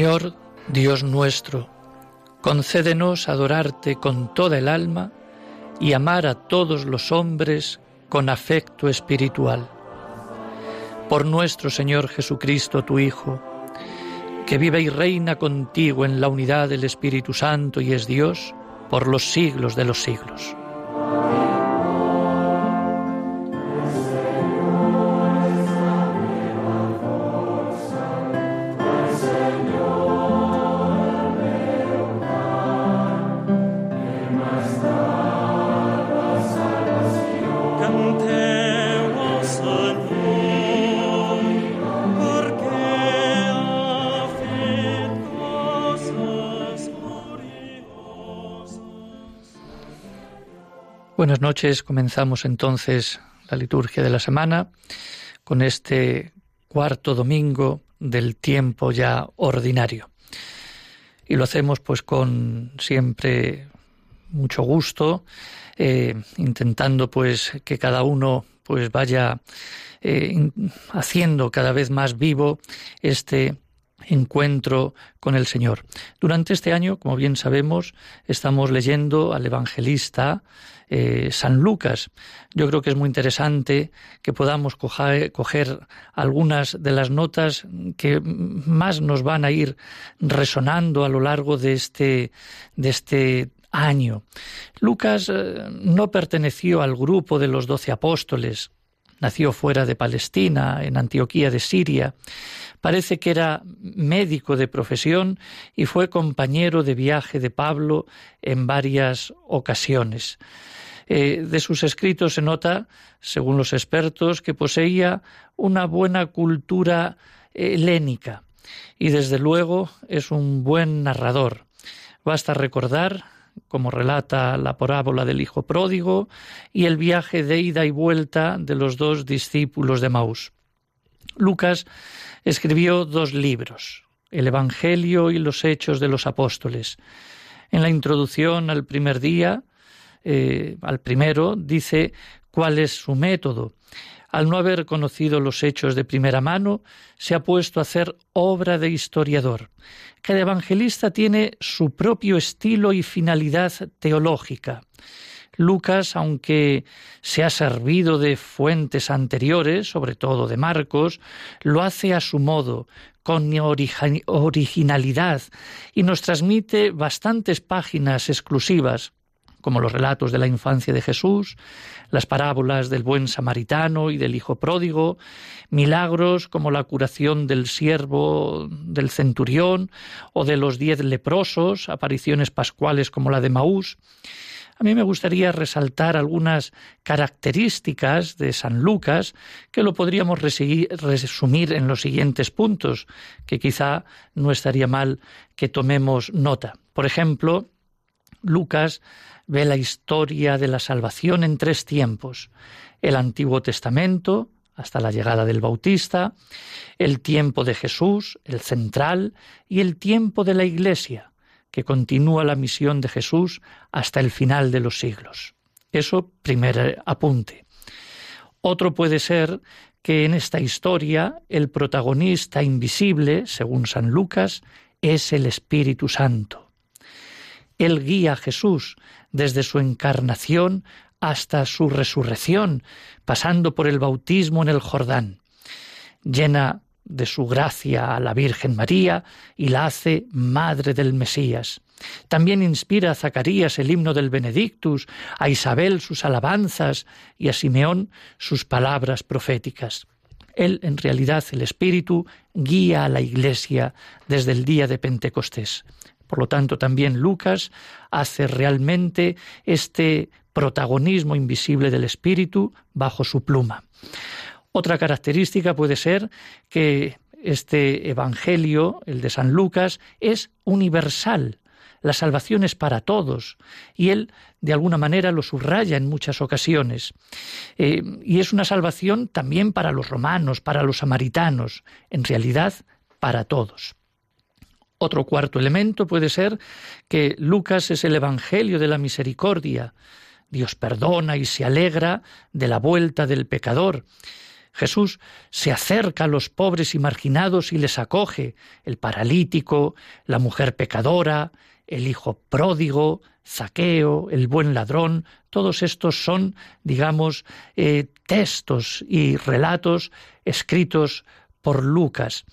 Señor Dios nuestro, concédenos adorarte con toda el alma y amar a todos los hombres con afecto espiritual. Por nuestro Señor Jesucristo, tu Hijo, que vive y reina contigo en la unidad del Espíritu Santo y es Dios por los siglos de los siglos. Buenas noches. Comenzamos entonces la liturgia de la semana con este cuarto domingo del tiempo ya ordinario. Y lo hacemos pues con siempre mucho gusto, eh, intentando pues que cada uno pues vaya eh, haciendo cada vez más vivo este encuentro con el Señor. Durante este año, como bien sabemos, estamos leyendo al evangelista eh, San Lucas. Yo creo que es muy interesante que podamos coger, algunas de las notas que más nos van a ir resonando a lo largo de este, de este año. Lucas eh, no perteneció al grupo de los doce apóstoles, nació fuera de Palestina, en Antioquía de Siria. Parece que era médico de profesión y fue compañero de viaje de Pablo en varias ocasiones. Eh, de sus escritos se nota, según los expertos, que poseía una buena cultura helénica y desde luego es un buen narrador. Basta recordar, como relata la parábola del Hijo Pródigo, y el viaje de ida y vuelta de los dos discípulos de Maús. Lucas escribió dos libros, el Evangelio y los Hechos de los Apóstoles. En la introducción al primer día eh, al primero, dice cuál es su método. Al no haber conocido los hechos de primera mano, se ha puesto a hacer obra de historiador. Cada evangelista tiene su propio estilo y finalidad teológica. Lucas, aunque se ha servido de fuentes anteriores, sobre todo de Marcos, lo hace a su modo, con originalidad, y nos transmite bastantes páginas exclusivas como los relatos de la infancia de Jesús, las parábolas del buen samaritano y del hijo pródigo, milagros como la curación del siervo del centurión o de los diez leprosos, apariciones pascuales como la de Maús. A mí me gustaría resaltar algunas características de San Lucas que lo podríamos resumir en los siguientes puntos, que quizá no estaría mal que tomemos nota. Por ejemplo, Lucas ve la historia de la salvación en tres tiempos. El Antiguo Testamento, hasta la llegada del Bautista, el tiempo de Jesús, el central, y el tiempo de la Iglesia, que continúa la misión de Jesús hasta el final de los siglos. Eso, primer apunte. Otro puede ser que en esta historia el protagonista invisible, según San Lucas, es el Espíritu Santo. Él guía a Jesús desde su encarnación hasta su resurrección, pasando por el bautismo en el Jordán. Llena de su gracia a la Virgen María y la hace madre del Mesías. También inspira a Zacarías el himno del Benedictus, a Isabel sus alabanzas y a Simeón sus palabras proféticas. Él, en realidad, el Espíritu, guía a la Iglesia desde el día de Pentecostés. Por lo tanto, también Lucas hace realmente este protagonismo invisible del Espíritu bajo su pluma. Otra característica puede ser que este Evangelio, el de San Lucas, es universal. La salvación es para todos y él de alguna manera lo subraya en muchas ocasiones. Eh, y es una salvación también para los romanos, para los samaritanos, en realidad para todos. Otro cuarto elemento puede ser que Lucas es el Evangelio de la misericordia. Dios perdona y se alegra de la vuelta del pecador. Jesús se acerca a los pobres y marginados y les acoge, el paralítico, la mujer pecadora, el hijo pródigo, Zaqueo, el buen ladrón, todos estos son, digamos, eh, textos y relatos escritos por Lucas.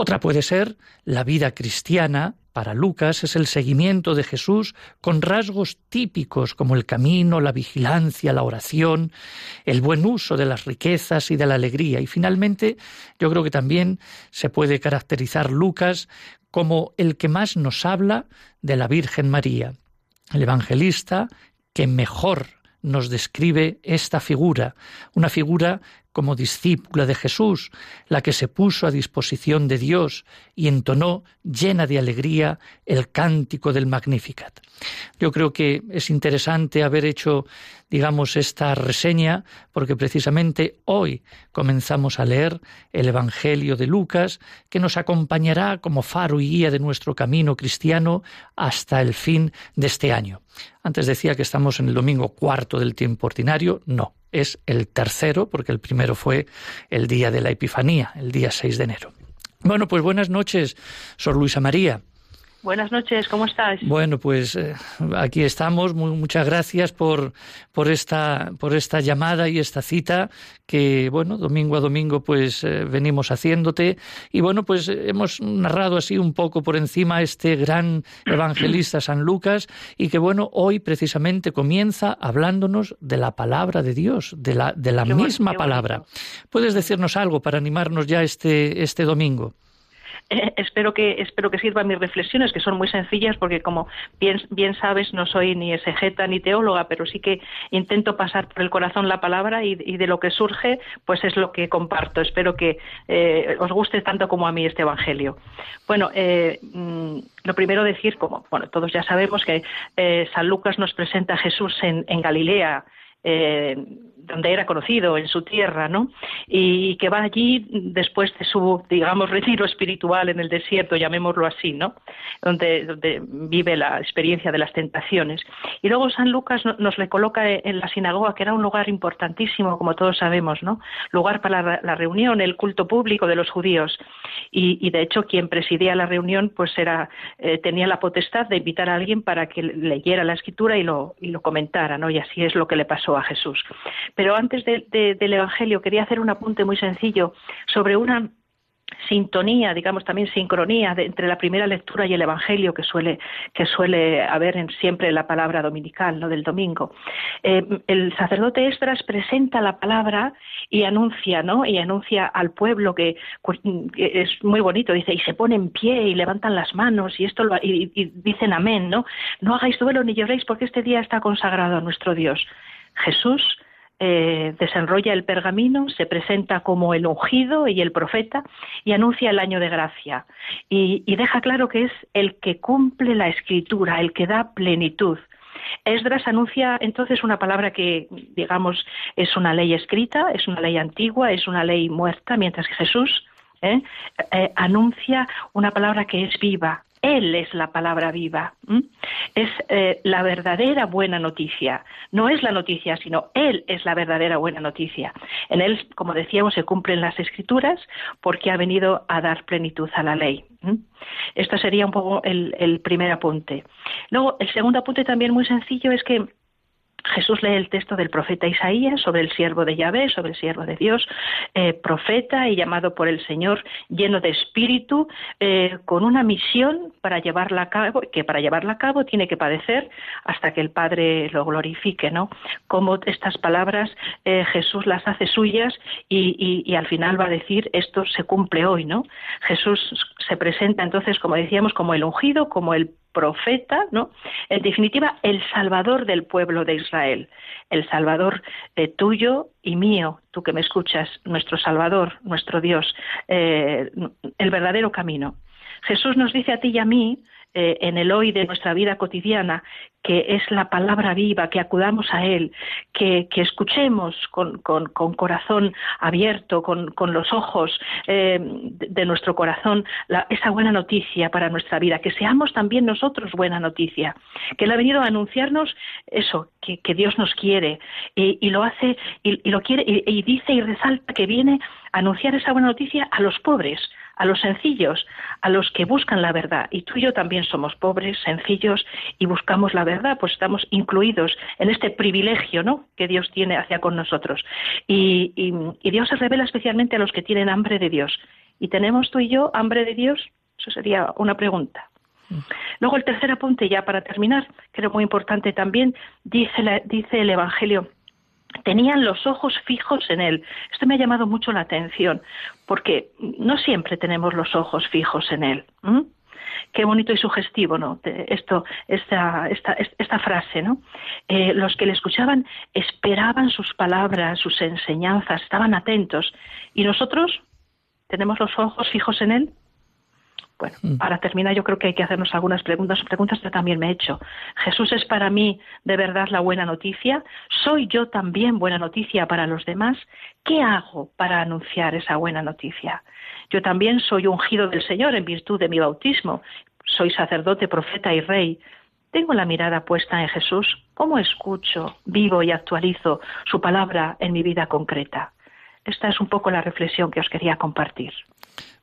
Otra puede ser la vida cristiana, para Lucas es el seguimiento de Jesús con rasgos típicos como el camino, la vigilancia, la oración, el buen uso de las riquezas y de la alegría. Y finalmente, yo creo que también se puede caracterizar Lucas como el que más nos habla de la Virgen María, el evangelista que mejor nos describe esta figura, una figura como discípula de Jesús, la que se puso a disposición de Dios y entonó llena de alegría el cántico del Magnificat. Yo creo que es interesante haber hecho, digamos, esta reseña porque precisamente hoy comenzamos a leer el Evangelio de Lucas que nos acompañará como faro y guía de nuestro camino cristiano hasta el fin de este año. Antes decía que estamos en el domingo cuarto del tiempo ordinario, no, es el tercero, porque el primero fue el día de la Epifanía, el día 6 de enero. Bueno, pues buenas noches, Sor Luisa María. Buenas noches, ¿cómo estás? Bueno, pues eh, aquí estamos. muchas gracias por, por, esta, por esta llamada y esta cita que, bueno, domingo a domingo pues eh, venimos haciéndote. Y bueno, pues hemos narrado así un poco por encima este gran evangelista San Lucas y que, bueno, hoy precisamente comienza hablándonos de la palabra de Dios, de la, de la misma palabra. ¿Puedes decirnos algo para animarnos ya este, este domingo? espero que espero que sirvan mis reflexiones que son muy sencillas porque como bien sabes no soy ni exegeta ni teóloga pero sí que intento pasar por el corazón la palabra y, de lo que surge pues es lo que comparto. Espero que eh, os guste tanto como a mí este evangelio. Bueno eh, mm, lo primero decir como bueno todos ya sabemos que eh, San Lucas nos presenta a Jesús en, en Galilea eh, donde era conocido, en su tierra, ¿no? Y que va allí después de su, digamos, retiro espiritual en el desierto, llamémoslo así, ¿no? Donde, vive la experiencia de las tentaciones. Y luego San Lucas nos le coloca en la sinagoga, que era un lugar importantísimo, como todos sabemos, ¿no? Lugar para la, reunión, el culto público de los judíos. Y, de hecho, quien presidía la reunión, pues era, eh, tenía la potestad de invitar a alguien para que leyera la escritura y lo, y lo comentara, ¿no? Y así es lo que le pasó a Jesús. Pero antes del Evangelio quería hacer un apunte muy sencillo sobre una sintonía, digamos también sincronía entre la primera lectura y el Evangelio que suele que suele haber en siempre la palabra dominical, no del domingo. Eh, el sacerdote Esdras presenta la palabra y anuncia, ¿no? Y anuncia al pueblo que, es muy bonito, dice y se pone en pie y levantan las manos y esto y, y dicen amén, ¿no? No hagáis duelo ni lloréis porque este día está consagrado a nuestro Dios. Jesús eh, desenrolla el pergamino, se presenta como el ungido y el profeta y anuncia el año de gracia. Y, deja claro que es el que cumple la escritura, el que da plenitud. Esdras anuncia entonces una palabra que, digamos, es una ley escrita, es una ley antigua, es una ley muerta, mientras que Jesús ¿eh? Eh, anuncia una palabra que es viva, él es la palabra viva. Es eh, la verdadera buena noticia. No es la noticia, sino Él es la verdadera buena noticia. En Él, como decíamos, se cumplen las escrituras porque ha venido a dar plenitud a la ley. Esto sería un poco el, el primer apunte. Luego, el segundo apunte también muy sencillo es que Jesús lee el texto del profeta Isaías sobre el siervo de Yahvé, sobre el siervo de Dios, eh, profeta y llamado por el Señor, lleno de espíritu, eh, con una misión para llevarla a cabo, que para llevarla a cabo tiene que padecer hasta que el Padre lo glorifique, ¿no? Como estas palabras eh, Jesús las hace suyas y, y al final va a decir esto se cumple hoy, ¿no? Jesús se presenta entonces, como decíamos, como el ungido, como el profeta, ¿no? En definitiva, el salvador del pueblo de Israel, el salvador eh, tuyo y mío, tú que me escuchas, nuestro salvador, nuestro Dios, eh, el verdadero camino. Jesús nos dice a ti y a mí eh, en el hoy de nuestra vida cotidiana, que es la palabra viva, que acudamos a Él, que, escuchemos con, corazón abierto, con, los ojos eh, de, nuestro corazón esa buena noticia para nuestra vida, que seamos también nosotros buena noticia, que Él ha venido a anunciarnos eso, que, Dios nos quiere y, lo hace y, lo quiere y dice y resalta que viene a anunciar esa buena noticia a los pobres, a los sencillos, a los que buscan la verdad. Y tú y yo también somos pobres, sencillos y buscamos la verdad, pues estamos incluidos en este privilegio ¿no? que Dios tiene hacia con nosotros. Y, Dios se revela especialmente a los que tienen hambre de Dios. ¿Y tenemos tú y yo hambre de Dios? Eso sería una pregunta. Luego el tercer apunte, ya para terminar, creo muy importante también, dice, dice el Evangelio tenían los ojos fijos en él. Esto me ha llamado mucho la atención, porque no siempre tenemos los ojos fijos en él. Qué bonito y sugestivo, ¿no? Esto, esta, esta, esta frase, ¿no? Eh, los que le escuchaban esperaban sus palabras, sus enseñanzas, estaban atentos. ¿Y nosotros tenemos los ojos fijos en él? Bueno, mm. para terminar, yo creo que hay que hacernos algunas preguntas, preguntas que también me he hecho. ¿Jesús es para mí de verdad la buena noticia? ¿Soy yo también buena noticia para los demás? ¿Qué hago para anunciar esa buena noticia? Yo también soy ungido del Señor en virtud de mi bautismo. Soy sacerdote, profeta y rey. Tengo la mirada puesta en Jesús. ¿Cómo escucho, vivo y actualizo su palabra en mi vida concreta? Esta es un poco la reflexión que os quería compartir.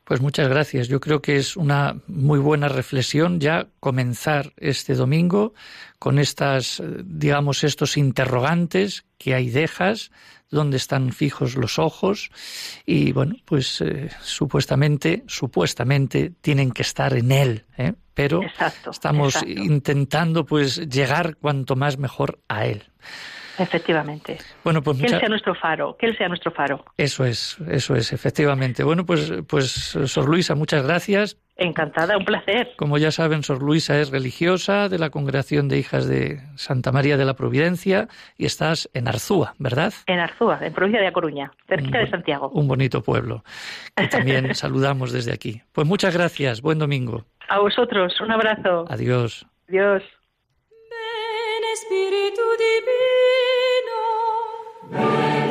Pues muchas gracias. Yo creo que es una muy buena reflexión ya comenzar este domingo con estas, digamos, estos interrogantes que hay dejas, dónde están fijos los ojos y bueno, pues eh, supuestamente, supuestamente tienen que estar en él, ¿eh? pero estamos intentando pues llegar cuanto más mejor a él. Efectivamente. Bueno, pues que él sea nuestro faro, que él sea nuestro faro. Eso es, eso es, efectivamente. Bueno, pues, pues Sor Luisa, muchas gracias. Encantada, un placer. Como ya saben, Sor Luisa es religiosa de la Congregación de Hijas de Santa María de la Providencia y estás en Arzúa, ¿verdad? En Arzúa, en provincia de A Coruña, cerca de Santiago. Un bonito pueblo, que también saludamos desde aquí. Pues muchas gracias, buen domingo. A vosotros, un abrazo. Adiós. Adiós. Espíritu divino. Amém.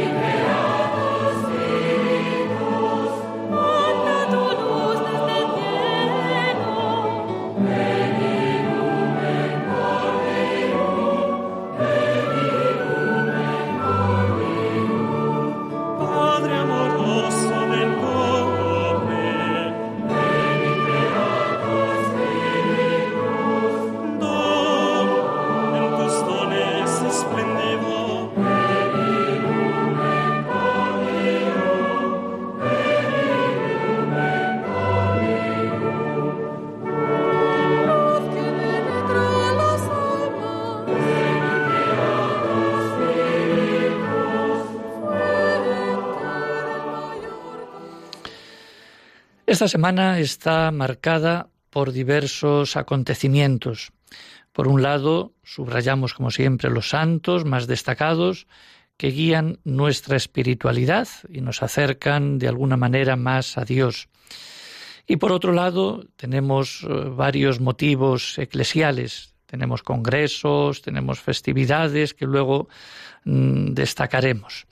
Esta semana está marcada por diversos acontecimientos. Por un lado, subrayamos como siempre los santos más destacados que guían nuestra espiritualidad y nos acercan de alguna manera más a Dios. Y por otro lado, tenemos eh, varios motivos eclesiales. Tenemos congresos, tenemos festividades que luego mm, destacaremos.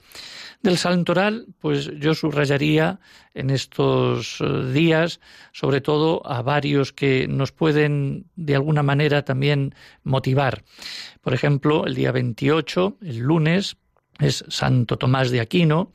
Del santoral, pues yo subrayaría en estos eh, días, sobre todo a varios que nos pueden de alguna manera también motivar. Por ejemplo, el día 28, el lunes, es Santo Tomás de Aquino,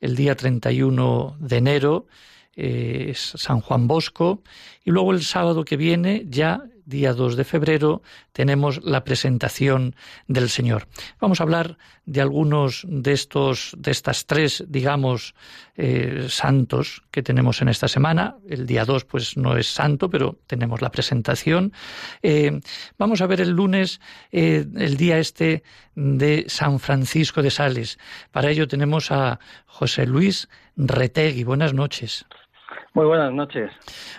el día 31 de enero eh, es San Juan Bosco y luego el sábado que viene ya día 2 de febrero, tenemos la presentación del Señor. Vamos a hablar de algunos de estos, de estas tres, digamos, eh, santos que tenemos en esta semana. El día 2, pues no es santo, pero tenemos la presentación. Eh, vamos a ver el lunes, eh, el día este de San Francisco de Sales. Para ello tenemos a José Luis Retegui. Buenas noches. Muy buenas noches.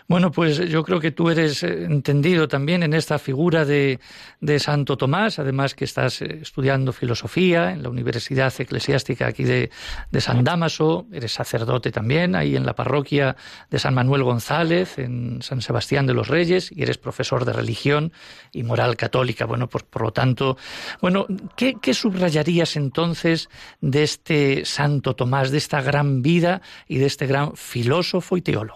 Bueno, pues yo creo que tú eres eh, entendido también en esta figura de, Santo Tomás, además que estás eh, estudiando filosofía en la Universidad Eclesiástica aquí de, San Damaso, eres sacerdote también ahí en la parroquia de San Manuel González, en San Sebastián de los Reyes, y eres profesor de religión y moral católica. Bueno, pues por lo tanto, bueno, ¿qué, qué subrayarías entonces de este Santo Tomás, de esta gran vida y de este gran filósofo y teólogo?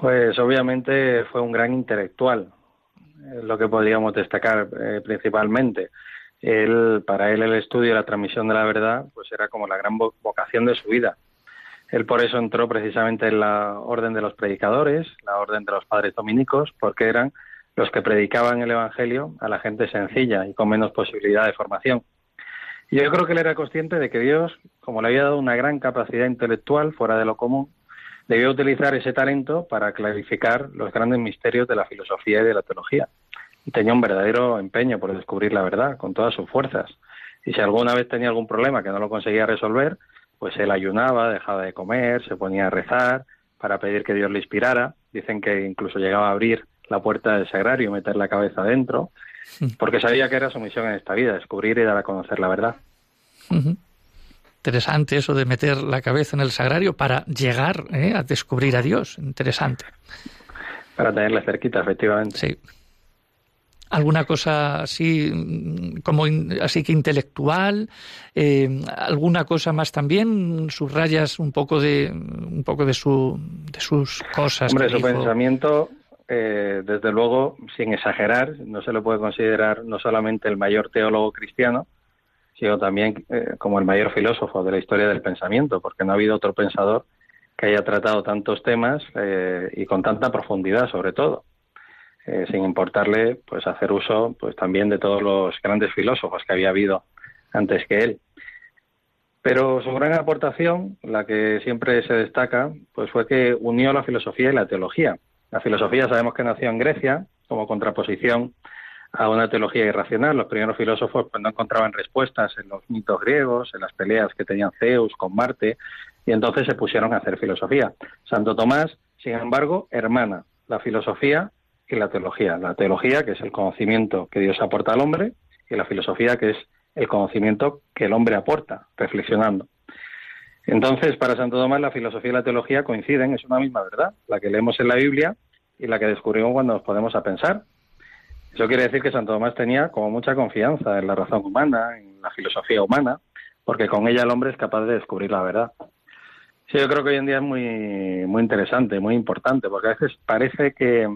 Pues obviamente fue un gran intelectual, lo que podríamos destacar eh, principalmente. Él, para él el estudio y la transmisión de la verdad pues era como la gran vocación de su vida. Él por eso entró precisamente en la orden de los predicadores, la orden de los padres dominicos, porque eran los que predicaban el Evangelio a la gente sencilla y con menos posibilidad de formación. Y yo creo que él era consciente de que Dios, como le había dado una gran capacidad intelectual fuera de lo común, debió utilizar ese talento para clarificar los grandes misterios de la filosofía y de la teología. Y tenía un verdadero empeño por descubrir la verdad con todas sus fuerzas. Y si alguna vez tenía algún problema que no lo conseguía resolver, pues él ayunaba, dejaba de comer, se ponía a rezar para pedir que Dios le inspirara. Dicen que incluso llegaba a abrir la puerta del sagrario y meter la cabeza dentro, porque sabía que era su misión en esta vida, descubrir y dar a conocer la verdad. Interesante eso de meter la cabeza en el sagrario para llegar ¿eh? a descubrir a Dios. Interesante. Para tenerle cerquita, efectivamente. Sí. ¿Alguna cosa así mm, como así que intelectual? Eh, ¿Alguna cosa más también? ¿Subrayas un poco de un poco de su de sus cosas? Hombre, su pensamiento, eh, desde luego, sin exagerar, no se lo puede considerar no solamente el mayor teólogo cristiano, sino también eh, como el mayor filósofo de la historia del pensamiento, porque no ha habido otro pensador que haya tratado tantos temas eh, y con tanta profundidad, sobre todo, eh, sin importarle pues hacer uso pues también de todos los grandes filósofos que había habido antes que él. Pero su gran aportación, la que siempre se destaca, pues fue que unió la filosofía y la teología. La filosofía sabemos que nació en Grecia como contraposición a una teología irracional. Los primeros filósofos pues, no encontraban respuestas en los mitos griegos, en las peleas que tenían Zeus con Marte, y entonces se pusieron a hacer filosofía. Santo Tomás, sin embargo, hermana la filosofía y la teología. La teología, que es el conocimiento que Dios aporta al hombre, y la filosofía, que es el conocimiento que el hombre aporta, reflexionando. Entonces, para Santo Tomás, la filosofía y la teología coinciden, es una misma verdad, la que leemos en la Biblia y la que descubrimos cuando nos ponemos a pensar. Eso quiere decir que Santo Tomás tenía como mucha confianza en la razón humana, en la filosofía humana, porque con ella el hombre es capaz de descubrir la verdad. Sí, yo creo que hoy en día es muy, muy interesante, muy importante, porque a veces parece que,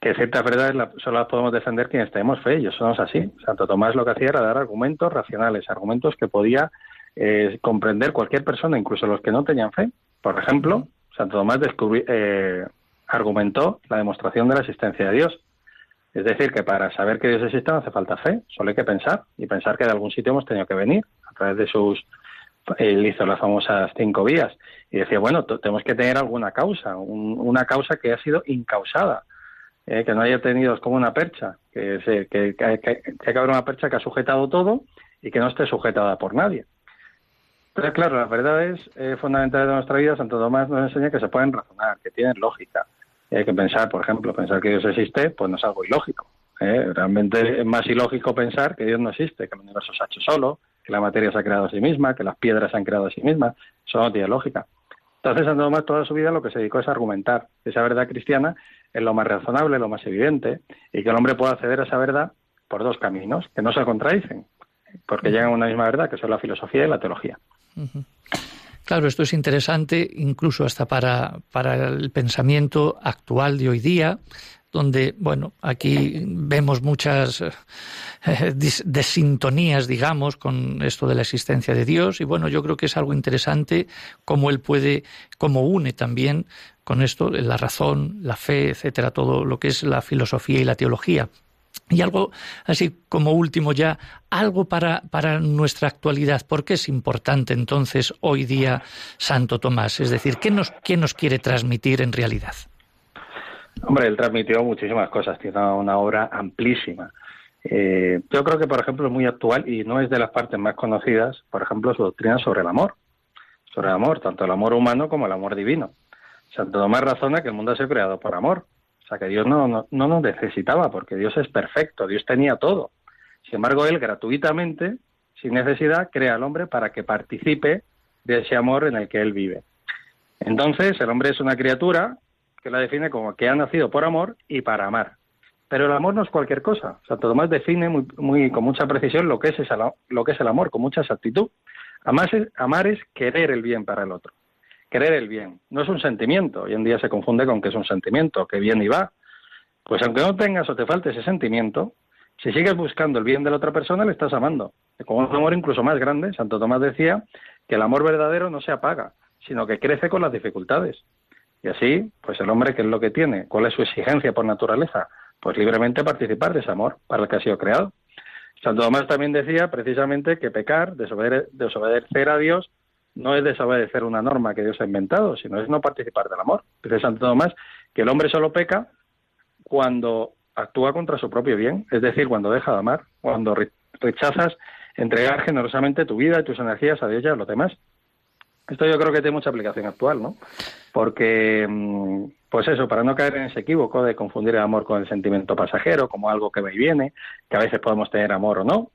que ciertas verdades solo las podemos defender quienes tenemos fe, y eso no es así. Santo Tomás lo que hacía era dar argumentos racionales, argumentos que podía eh, comprender cualquier persona, incluso los que no tenían fe. Por ejemplo, Santo Tomás eh, argumentó la demostración de la existencia de Dios. Es decir, que para saber que Dios existe no hace falta fe, solo hay que pensar y pensar que de algún sitio hemos tenido que venir a través de sus. Él hizo las famosas cinco vías y decía, bueno, tenemos que tener alguna causa, una causa que ha sido incausada, eh, que no haya tenido como una percha, que, se, que, que, que, haber una percha que ha sujetado todo y que no esté sujetada por nadie. Pero claro, las verdades eh, fundamentales de nuestra vida, Santo Tomás nos enseña que se pueden razonar, que tienen lógica, hay que pensar, por ejemplo, pensar que Dios existe, pues no es algo ilógico. ¿eh? Realmente es más ilógico pensar que Dios no existe, que el universo se ha hecho solo, que la materia se ha creado a sí misma, que las piedras se han creado a sí mismas. Eso no tiene lógica. Entonces, Santo Tomás toda su vida lo que se dedicó es a argumentar esa verdad cristiana es lo más razonable, lo más evidente, y que el hombre pueda acceder a esa verdad por dos caminos, que no se contradicen, porque llegan a una misma verdad, que son la filosofía y la teología. Claro, esto es interesante incluso hasta para, para el pensamiento actual de hoy día. donde, bueno, aquí vemos muchas eh, desintonías, digamos, con esto de la existencia de Dios. Y bueno, yo creo que es algo interesante cómo él puede, cómo une también con esto la razón, la fe, etcétera, todo lo que es la filosofía y la teología. Y algo así como último ya, algo para, para nuestra actualidad. ¿Por qué es importante entonces hoy día Santo Tomás? Es decir, ¿qué nos, qué nos quiere transmitir en realidad? Hombre, él transmitió muchísimas cosas, tiene una obra amplísima. Eh, yo creo que, por ejemplo, es muy actual y no es de las partes más conocidas, por ejemplo, su doctrina sobre el amor. Sobre el amor, tanto el amor humano como el amor divino. Santo Tomás razona que el mundo ha sido creado por amor. O sea, que Dios no, no, no nos necesitaba, porque Dios es perfecto, Dios tenía todo. Sin embargo, Él gratuitamente, sin necesidad, crea al hombre para que participe de ese amor en el que Él vive. Entonces, el hombre es una criatura que la define como que ha nacido por amor y para amar. Pero el amor no es cualquier cosa. Santo Tomás define muy, muy, con mucha precisión lo que, es lo que es el amor, con mucha exactitud. Amar es, amar es querer el bien para el otro. Querer el bien. No es un sentimiento. Hoy en día se confunde con que es un sentimiento, que viene y va. Pues aunque no tengas o te falte ese sentimiento, si sigues buscando el bien de la otra persona, le estás amando. Con un amor incluso más grande, Santo Tomás decía que el amor verdadero no se apaga, sino que crece con las dificultades. Y así, pues el hombre, ¿qué es lo que tiene? ¿Cuál es su exigencia por naturaleza? Pues libremente participar de ese amor para el que ha sido creado. Santo Tomás también decía precisamente que pecar, desobedecer a Dios, no es desobedecer una norma que Dios ha inventado, sino es no participar del amor. Dice Santo Tomás que el hombre solo peca cuando actúa contra su propio bien, es decir, cuando deja de amar, cuando rechazas entregar generosamente tu vida y tus energías a Dios y a los demás. Esto yo creo que tiene mucha aplicación actual, ¿no? Porque, mm, pues eso, para no caer en ese equívoco de confundir el amor con el sentimiento pasajero, como algo que va y viene, que a veces podemos tener amor o no.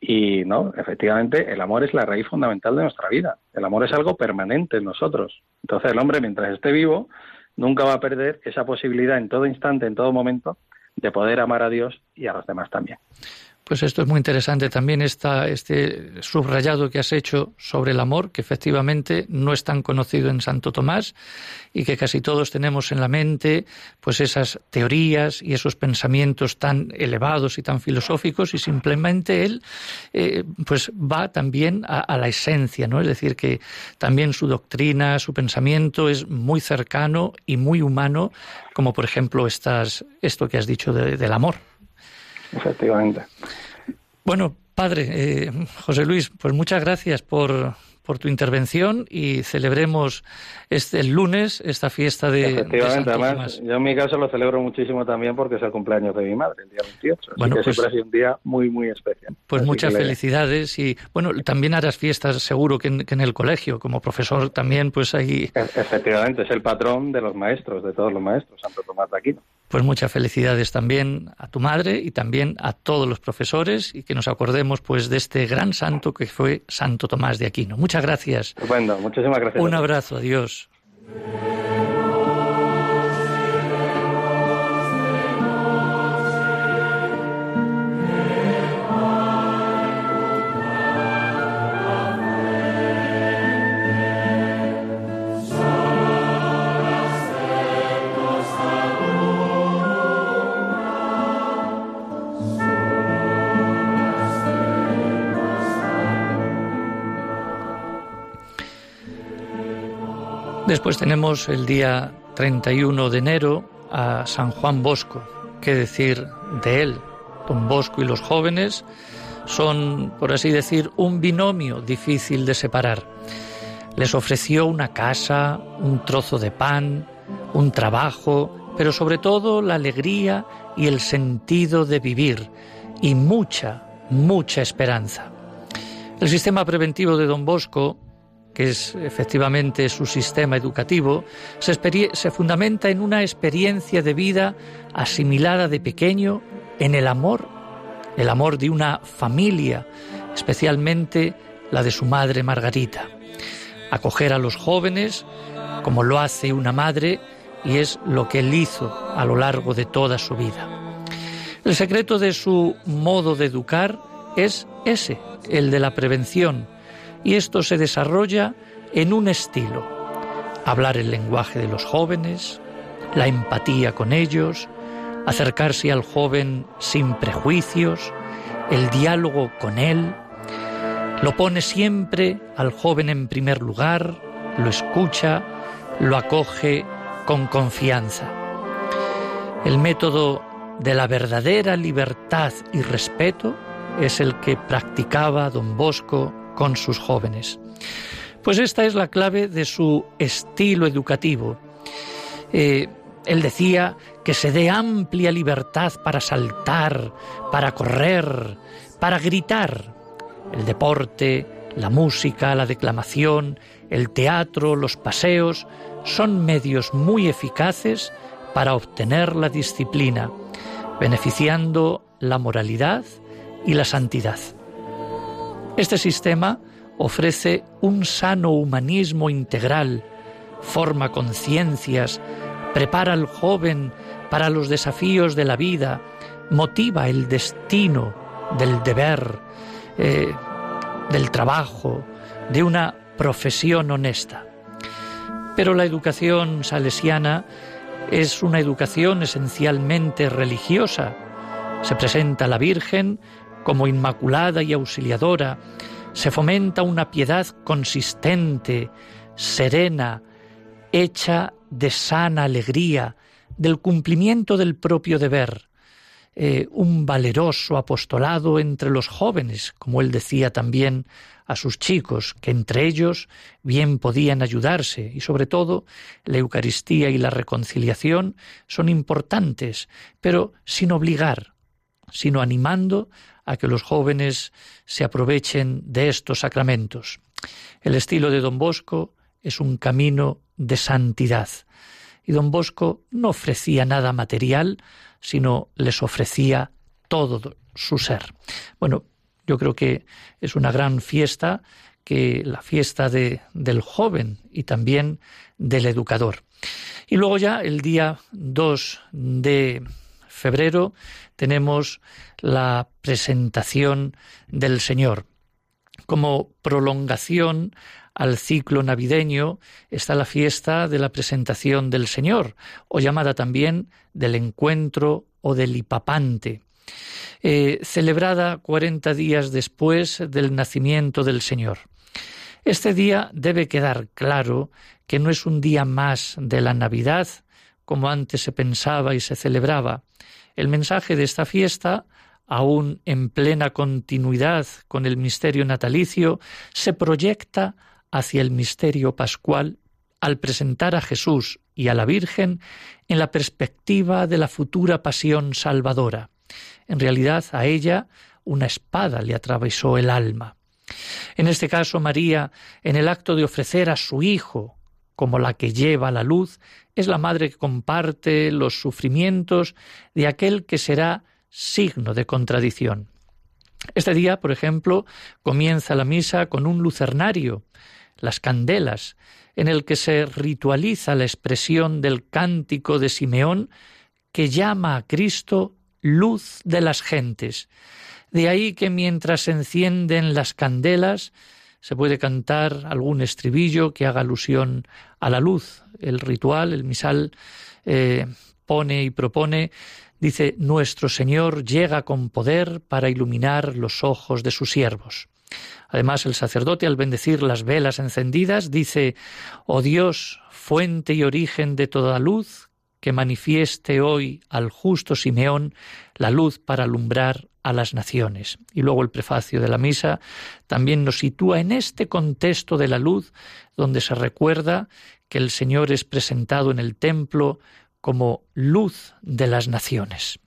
Y no, efectivamente, el amor es la raíz fundamental de nuestra vida. El amor es algo permanente en nosotros. Entonces, el hombre, mientras esté vivo, nunca va a perder esa posibilidad en todo instante, en todo momento, de poder amar a Dios y a los demás también. Pues esto es muy interesante también esta, este subrayado que has hecho sobre el amor, que efectivamente no es tan conocido en Santo Tomás y que casi todos tenemos en la mente, pues esas teorías y esos pensamientos tan elevados y tan filosóficos y simplemente él, eh, pues va también a, la esencia, ¿no? Es decir, que también su doctrina, su pensamiento es muy cercano y muy humano, como por ejemplo estas, esto que has dicho del amor. Efectivamente. Bueno, padre, eh, José Luis, pues muchas gracias por, por tu intervención y celebremos este el lunes esta fiesta de Efectivamente, además, yo en mi caso lo celebro muchísimo también porque es el cumpleaños de mi madre, el día 28. Bueno, que pues, siempre ha sido un día muy, muy especial. Pues muchas felicidades y, bueno, también harás fiestas seguro que en, el colegio, como profesor también, pues ahí... E, efectivamente, es el patrón de los maestros, de todos los maestros, Santo Tomás de Aquino. Pues muchas felicidades también a tu madre y también a todos los profesores y que nos acordemos pues de este gran santo que fue Santo Tomás de Aquino. Muchas gracias. Bueno, muchísimas gracias. Un abrazo, adiós. Después tenemos el día 31 de enero a San Juan Bosco. ¿Qué decir de él? Don Bosco y los jóvenes son, por así decir, un binomio difícil de separar. Les ofreció una casa, un trozo de pan, un trabajo, pero sobre todo la alegría y el sentido de vivir y mucha, mucha esperanza. El sistema preventivo de Don Bosco que es efectivamente su sistema educativo, se, fundamenta en una experiencia de vida asimilada de pequeño en el amor, el amor de una familia, especialmente la de su madre Margarita. Acoger a los jóvenes como lo hace una madre y es lo que él hizo a lo largo de toda su vida. El secreto de su modo de educar es ese, el de la prevención, y esto se desarrolla en un estilo. Hablar el lenguaje de los jóvenes, la empatía con ellos, acercarse al joven sin prejuicios, el diálogo con él, lo pone siempre al joven en primer lugar, lo escucha, lo acoge con confianza. El método de la verdadera libertad y respeto es el que practicaba don Bosco con sus jóvenes. Pues esta es la clave de su estilo educativo. Eh, él decía que se dé amplia libertad para saltar, para correr, para gritar. El deporte, la música, la declamación, el teatro, los paseos son medios muy eficaces para obtener la disciplina, beneficiando la moralidad y la santidad. Este sistema ofrece un sano humanismo integral, forma conciencias, prepara al joven para los desafíos de la vida, motiva el destino del deber, eh, del trabajo, de una profesión honesta. Pero la educación salesiana es una educación esencialmente religiosa. Se presenta a la Virgen como inmaculada y auxiliadora, se fomenta una piedad consistente, serena, hecha de sana alegría, del cumplimiento del propio deber, eh, un valeroso apostolado entre los jóvenes, como él decía también a sus chicos, que entre ellos bien podían ayudarse y sobre todo la Eucaristía y la reconciliación son importantes, pero sin obligar, sino animando a que los jóvenes se aprovechen de estos sacramentos. El estilo de don Bosco es un camino de santidad. Y don Bosco no ofrecía nada material, sino les ofrecía todo su ser. Bueno, yo creo que es una gran fiesta, que la fiesta de, del joven y también del educador. Y luego ya el día 2 de febrero tenemos la presentación del Señor. Como prolongación al ciclo navideño está la fiesta de la presentación del Señor, o llamada también del encuentro o del hipapante, eh, celebrada cuarenta días después del nacimiento del Señor. Este día debe quedar claro que no es un día más de la Navidad, como antes se pensaba y se celebraba. El mensaje de esta fiesta aún en plena continuidad con el misterio natalicio, se proyecta hacia el misterio pascual al presentar a Jesús y a la Virgen en la perspectiva de la futura pasión salvadora. En realidad a ella una espada le atravesó el alma. En este caso María, en el acto de ofrecer a su Hijo como la que lleva la luz, es la madre que comparte los sufrimientos de aquel que será signo de contradicción. Este día, por ejemplo, comienza la misa con un lucernario, las candelas, en el que se ritualiza la expresión del cántico de Simeón que llama a Cristo luz de las gentes. De ahí que mientras se encienden las candelas se puede cantar algún estribillo que haga alusión a la luz. El ritual, el misal, eh, pone y propone dice, Nuestro Señor llega con poder para iluminar los ojos de sus siervos. Además, el sacerdote, al bendecir las velas encendidas, dice, Oh Dios, fuente y origen de toda luz, que manifieste hoy al justo Simeón la luz para alumbrar a las naciones. Y luego el prefacio de la misa también nos sitúa en este contexto de la luz, donde se recuerda que el Señor es presentado en el templo como luz de las naciones.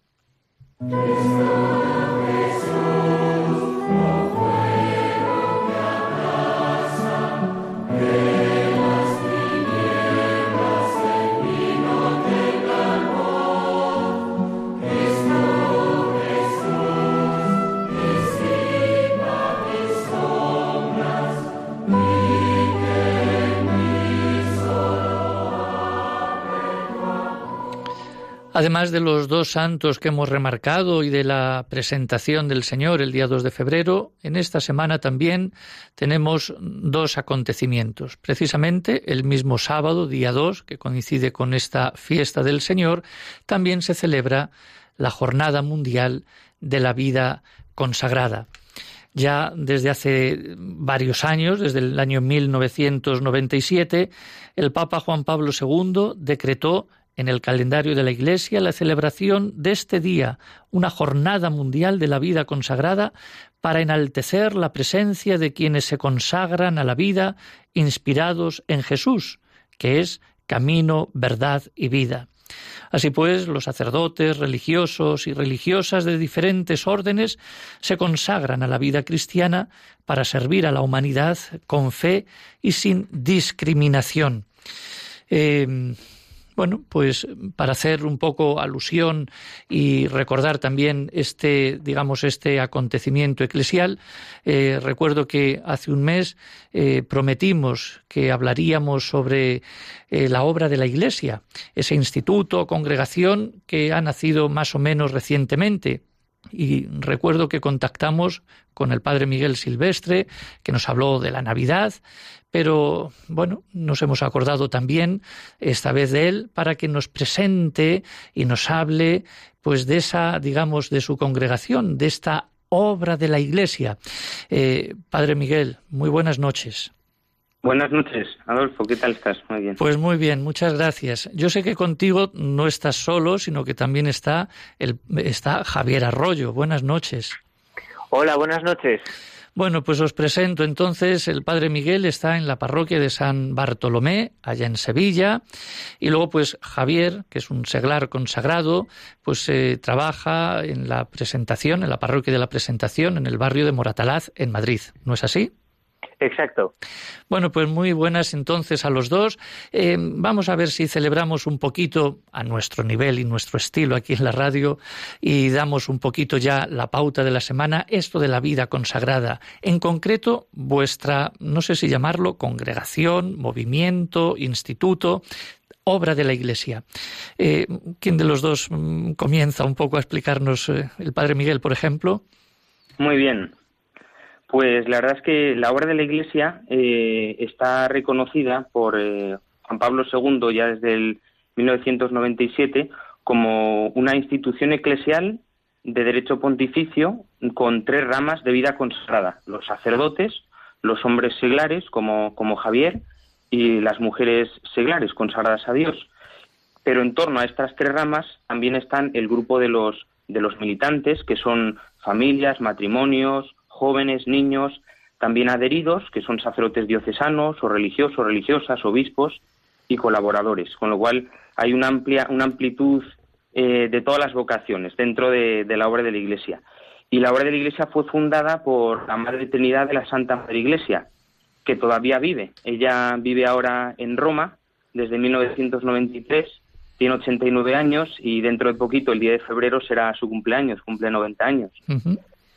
Además de los dos santos que hemos remarcado y de la presentación del Señor el día 2 de febrero, en esta semana también tenemos dos acontecimientos. Precisamente el mismo sábado, día 2, que coincide con esta fiesta del Señor, también se celebra la Jornada Mundial de la Vida Consagrada. Ya desde hace varios años, desde el año 1997, el Papa Juan Pablo II decretó en el calendario de la Iglesia la celebración de este día, una jornada mundial de la vida consagrada, para enaltecer la presencia de quienes se consagran a la vida inspirados en Jesús, que es camino, verdad y vida. Así pues, los sacerdotes, religiosos y religiosas de diferentes órdenes se consagran a la vida cristiana para servir a la humanidad con fe y sin discriminación. Eh, bueno, pues para hacer un poco alusión y recordar también este, digamos, este acontecimiento eclesial, eh, recuerdo que hace un mes eh, prometimos que hablaríamos sobre eh, la obra de la Iglesia, ese instituto, congregación que ha nacido más o menos recientemente, y recuerdo que contactamos con el padre Miguel Silvestre, que nos habló de la Navidad, pero bueno, nos hemos acordado también esta vez de él para que nos presente y nos hable pues de esa, digamos, de su congregación, de esta obra de la Iglesia. Eh, padre Miguel, muy buenas noches. Buenas noches, Adolfo, ¿qué tal estás? Muy bien. Pues muy bien, muchas gracias. Yo sé que contigo no estás solo, sino que también está, el, está Javier Arroyo. Buenas noches. Hola, buenas noches. Bueno, pues os presento entonces, el Padre Miguel está en la parroquia de San Bartolomé, allá en Sevilla, y luego pues Javier, que es un seglar consagrado, pues eh, trabaja en la presentación, en la parroquia de la presentación, en el barrio de Moratalaz, en Madrid. ¿No es así? Exacto. Bueno, pues muy buenas entonces a los dos. Eh, vamos a ver si celebramos un poquito a nuestro nivel y nuestro estilo aquí en la radio y damos un poquito ya la pauta de la semana, esto de la vida consagrada. En concreto, vuestra, no sé si llamarlo, congregación, movimiento, instituto, obra de la Iglesia. Eh, ¿Quién de los dos mm, comienza un poco a explicarnos? Eh, el Padre Miguel, por ejemplo. Muy bien. Pues la verdad es que la obra de la Iglesia eh, está reconocida por eh, Juan Pablo II ya desde el 1997 como una institución eclesial de derecho pontificio con tres ramas de vida consagrada: los sacerdotes, los hombres seglares como, como Javier y las mujeres seglares consagradas a Dios. Pero en torno a estas tres ramas también están el grupo de los de los militantes, que son familias, matrimonios, jóvenes, niños, también adheridos, que son sacerdotes diocesanos o religiosos, religiosas, obispos y colaboradores, con lo cual hay una amplia, una amplitud eh, de todas las vocaciones dentro de, la obra de la Iglesia. Y la obra de la Iglesia fue fundada por la Madre Trinidad de la Santa Madre Iglesia, que todavía vive. Ella vive ahora en Roma desde 1993, tiene 89 años y dentro de poquito, el día de febrero, será su cumpleaños, cumple 90 años.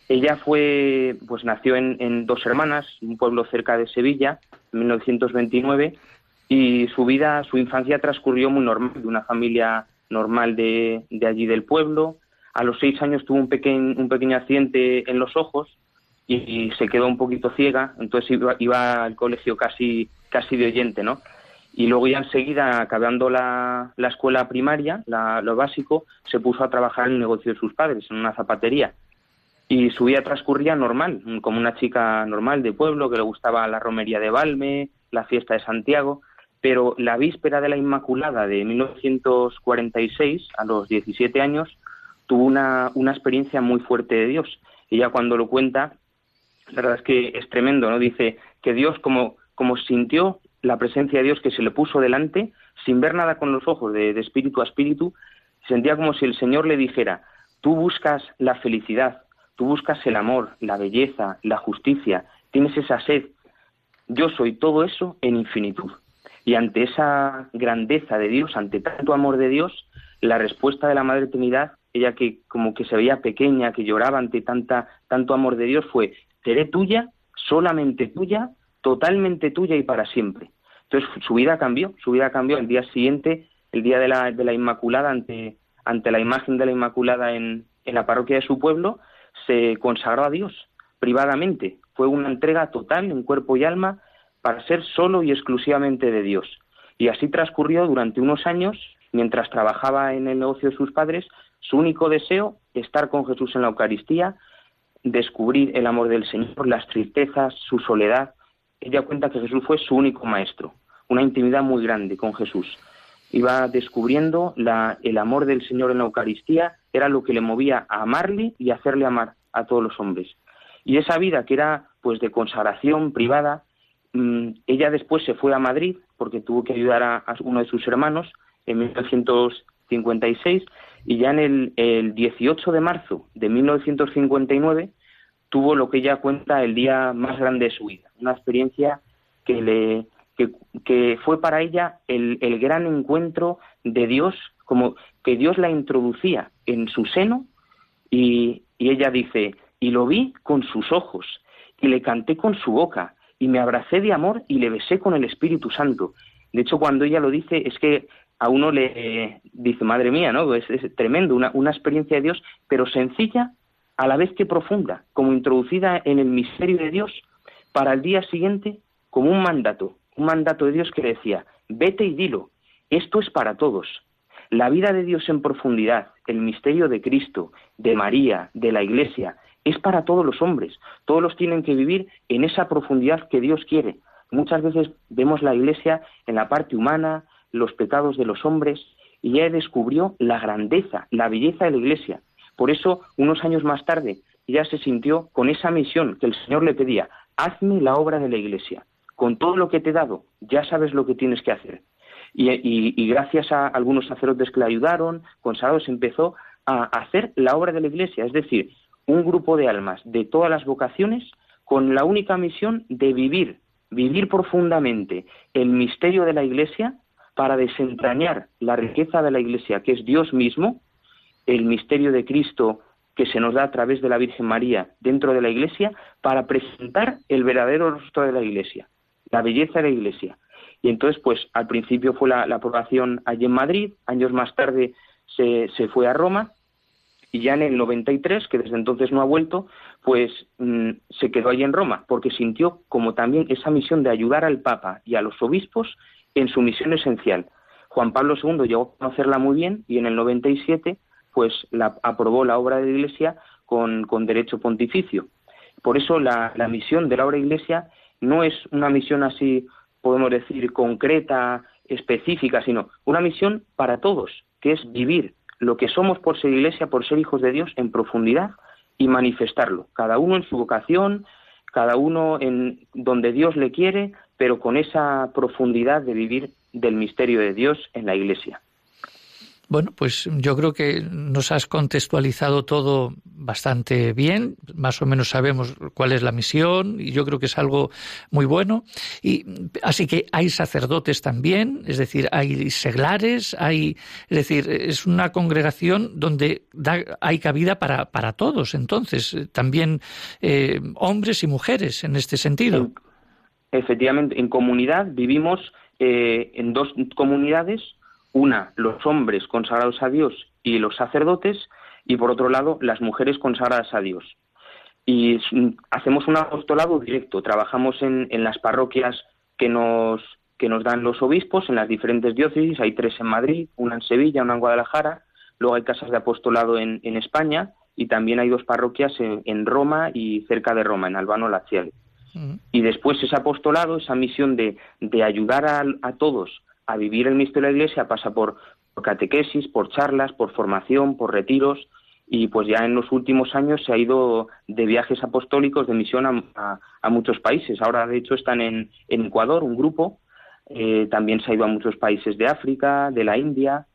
Ella fue, pues nació en, Dos Hermanas, un pueblo cerca de Sevilla, en 1929, y su vida, su infancia transcurrió muy normal, de una familia normal de, allí del pueblo. A los seis años tuvo un, pequeño un pequeño accidente en los ojos y, se quedó un poquito ciega, entonces iba, al colegio casi, casi de oyente, ¿no? Y luego ya enseguida, acabando la, la escuela primaria, lo básico, se puso a trabajar en el negocio de sus padres, en una zapatería y su vida transcurría normal, como una chica normal de pueblo que le gustaba la romería de Valme, la fiesta de Santiago, pero la víspera de la Inmaculada de 1946, a los 17 años, tuvo una, una experiencia muy fuerte de Dios. Ya cuando lo cuenta, la verdad es que es tremendo, ¿no? Dice que Dios como, como sintió la presencia de Dios que se le puso delante, sin ver nada con los ojos, de, de espíritu a espíritu, sentía como si el Señor le dijera, tú buscas la felicidad, Tú buscas el amor, la belleza, la justicia, tienes esa sed. Yo soy todo eso en infinitud. Y ante esa grandeza de Dios, ante tanto amor de Dios, la respuesta de la Madre Trinidad, ella que como que se veía pequeña, que lloraba ante tanta, tanto amor de Dios, fue, seré tuya, solamente tuya, totalmente tuya y para siempre. Entonces su vida cambió, su vida cambió el día siguiente, el día de la, de la Inmaculada, ante, ante la imagen de la Inmaculada en, en la parroquia de su pueblo, se consagró a Dios privadamente. Fue una entrega total en cuerpo y alma para ser solo y exclusivamente de Dios. Y así transcurrió durante unos años, mientras trabajaba en el negocio de sus padres, su único deseo, estar con Jesús en la Eucaristía, descubrir el amor del Señor, las tristezas, su soledad. Ella cuenta que Jesús fue su único maestro, una intimidad muy grande con Jesús. Iba descubriendo el amor del Señor en la Eucaristía, era lo que le movía a amarle y hacerle amar a todos los hombres. Y esa vida que era pues de consagración privada, mm, ella después se fue a Madrid porque tuvo que ayudar a, uno de sus hermanos en 1956 y ya en el, el 18 de marzo de 1959 tuvo lo que ella cuenta el día más grande de su vida, una experiencia que le que, fue para ella el, el, gran encuentro de Dios, como que Dios la introducía en su seno y, y ella dice, y lo vi con sus ojos, y le canté con su boca, y me abracé de amor y le besé con el Espíritu Santo. De hecho, cuando ella lo dice, es que a uno le dice, madre mía, ¿no? Es, es tremendo, una, una experiencia de Dios, pero sencilla, a la vez que profunda, como introducida en el misterio de Dios, para el día siguiente, como un mandato, un mandato de Dios que decía, vete y dilo, esto es para todos. La vida de Dios en profundidad, el misterio de Cristo, de María, de la Iglesia, es para todos los hombres. Todos los tienen que vivir en esa profundidad que Dios quiere. Muchas veces vemos la Iglesia en la parte humana, los pecados de los hombres, y ella descubrió la grandeza, la belleza de la Iglesia. Por eso, unos años más tarde, ella se sintió con esa misión que el Señor le pedía, hazme la obra de la Iglesia. Con todo lo que te he dado, ya sabes lo que tienes que hacer. Y, gracias a algunos sacerdotes que le ayudaron, consagrados, empezó a hacer la obra de la Iglesia, es decir, un grupo de almas de todas las vocaciones con la única misión de vivir, vivir profundamente el misterio de la Iglesia para desentrañar la riqueza de la Iglesia, que es Dios mismo, el misterio de Cristo que se nos da a través de la Virgen María dentro de la Iglesia, para presentar el verdadero rostro de la Iglesia, la belleza de la Iglesia. Y entonces, pues al principio fue la, aprobación allí en Madrid, años más tarde se, fue a Roma, y ya en el 93, que desde entonces no ha vuelto, pues mm, se quedó allí en Roma, porque sintió como también esa misión de ayudar al Papa y a los obispos en su misión esencial. Juan Pablo II llegó a conocerla muy bien y en el 97 pues la, aprobó la obra de Iglesia con, derecho pontificio. Por eso la, misión de la obra Iglesia no es una misión así, podemos decir, concreta, específica, sino una misión para todos, que es vivir lo que somos por ser iglesia, por ser hijos de Dios en profundidad y manifestarlo, cada uno en su vocación, cada uno en donde Dios le quiere, pero con esa profundidad de vivir del misterio de Dios en la iglesia. Bueno, pues yo creo que nos has contextualizado todo bastante bien, más o menos sabemos cuál es la misión y yo creo que es algo muy bueno. Y así que hay sacerdotes también, es decir, hay seglares, hay, es decir, es una congregación donde hay cabida para, para todos, entonces, también eh, hombres y mujeres en este sentido. Efectivamente, en comunidad vivimos eh, en dos comunidades una, los hombres consagrados a Dios y los sacerdotes, y por otro lado, las mujeres consagradas a Dios. Y hacemos un apostolado directo, trabajamos en, las parroquias que nos, que nos dan los obispos en las diferentes diócesis, hay tres en Madrid, una en Sevilla, una en Guadalajara, luego hay casas de apostolado en, España y también hay dos parroquias en, Roma y cerca de Roma, en Albano Laziale. Y después ese apostolado, esa misión de, de ayudar a, a todos a vivir el misterio de la Iglesia pasa por, catequesis, por charlas, por formación, por retiros y pues ya en los últimos años se ha ido de viajes apostólicos de misión a, muchos países. Ahora de hecho están en, Ecuador un grupo, eh, también se ha ido a muchos países de África, de la India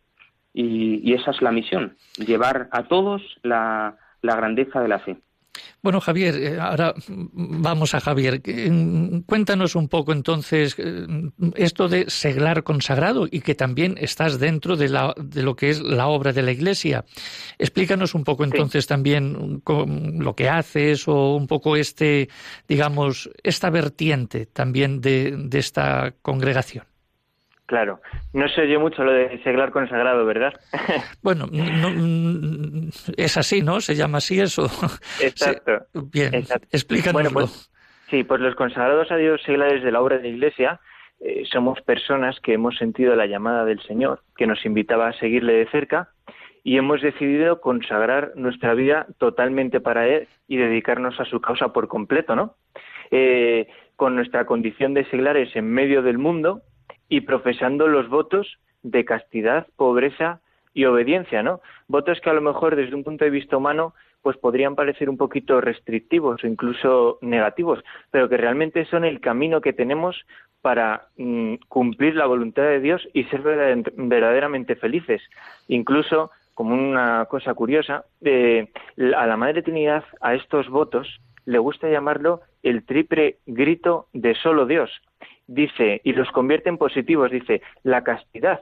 y, esa es la misión, llevar a todos la grandeza de la fe. Bueno, Javier, eh, ahora vamos a Javier. Cuéntanos un poco entonces eh, esto de seglar consagrado y que también estás dentro de, la, de lo que es la obra de la Iglesia. Explícanos un poco entonces también lo que haces o un poco este, digamos, esta vertiente también de, de esta congregación. Claro, no se oye mucho lo de seglar consagrado, ¿verdad? Bueno, es así, ¿no? Se llama así eso. Exacto. bien, explícanoslo. Bueno, pues, sí, pues los consagrados a Dios seglares de la obra de la Iglesia eh, somos personas que hemos sentido la llamada del Señor, que nos invitaba a seguirle de cerca y hemos decidido consagrar nuestra vida totalmente para Él y dedicarnos a su causa por completo, ¿no? Eh, con nuestra condición de seglares en medio del mundo y profesando los votos de castidad, pobreza y obediencia, ¿no? Votos que a lo mejor desde un punto de vista humano pues podrían parecer un poquito restrictivos o incluso negativos, pero que realmente son el camino que tenemos para mm, cumplir la voluntad de Dios y ser verdaderamente felices. Incluso, como una cosa curiosa, eh, a la Madre Trinidad, a estos votos, le gusta llamarlo el triple grito de solo Dios. Dice, y los convierte en positivos, dice, la castidad,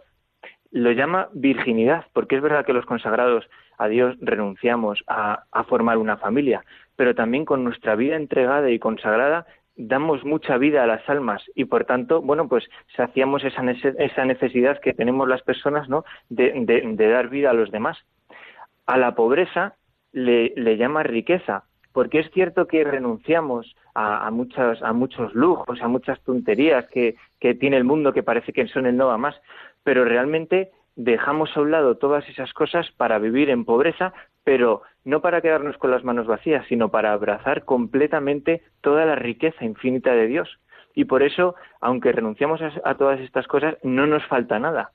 lo llama virginidad, porque es verdad que los consagrados a Dios renunciamos a, formar una familia, pero también con nuestra vida entregada y consagrada damos mucha vida a las almas y por tanto, bueno, pues saciamos esa, esa necesidad que tenemos las personas, ¿no? De, dar vida a los demás. A la pobreza le, llama riqueza, porque es cierto que renunciamos a, muchas, a muchos lujos, a muchas tonterías que, tiene el mundo que parece que son el no más, pero realmente dejamos a un lado todas esas cosas para vivir en pobreza, pero no para quedarnos con las manos vacías, sino para abrazar completamente toda la riqueza infinita de Dios. Y por eso, aunque renunciamos a, todas estas cosas, no nos falta nada.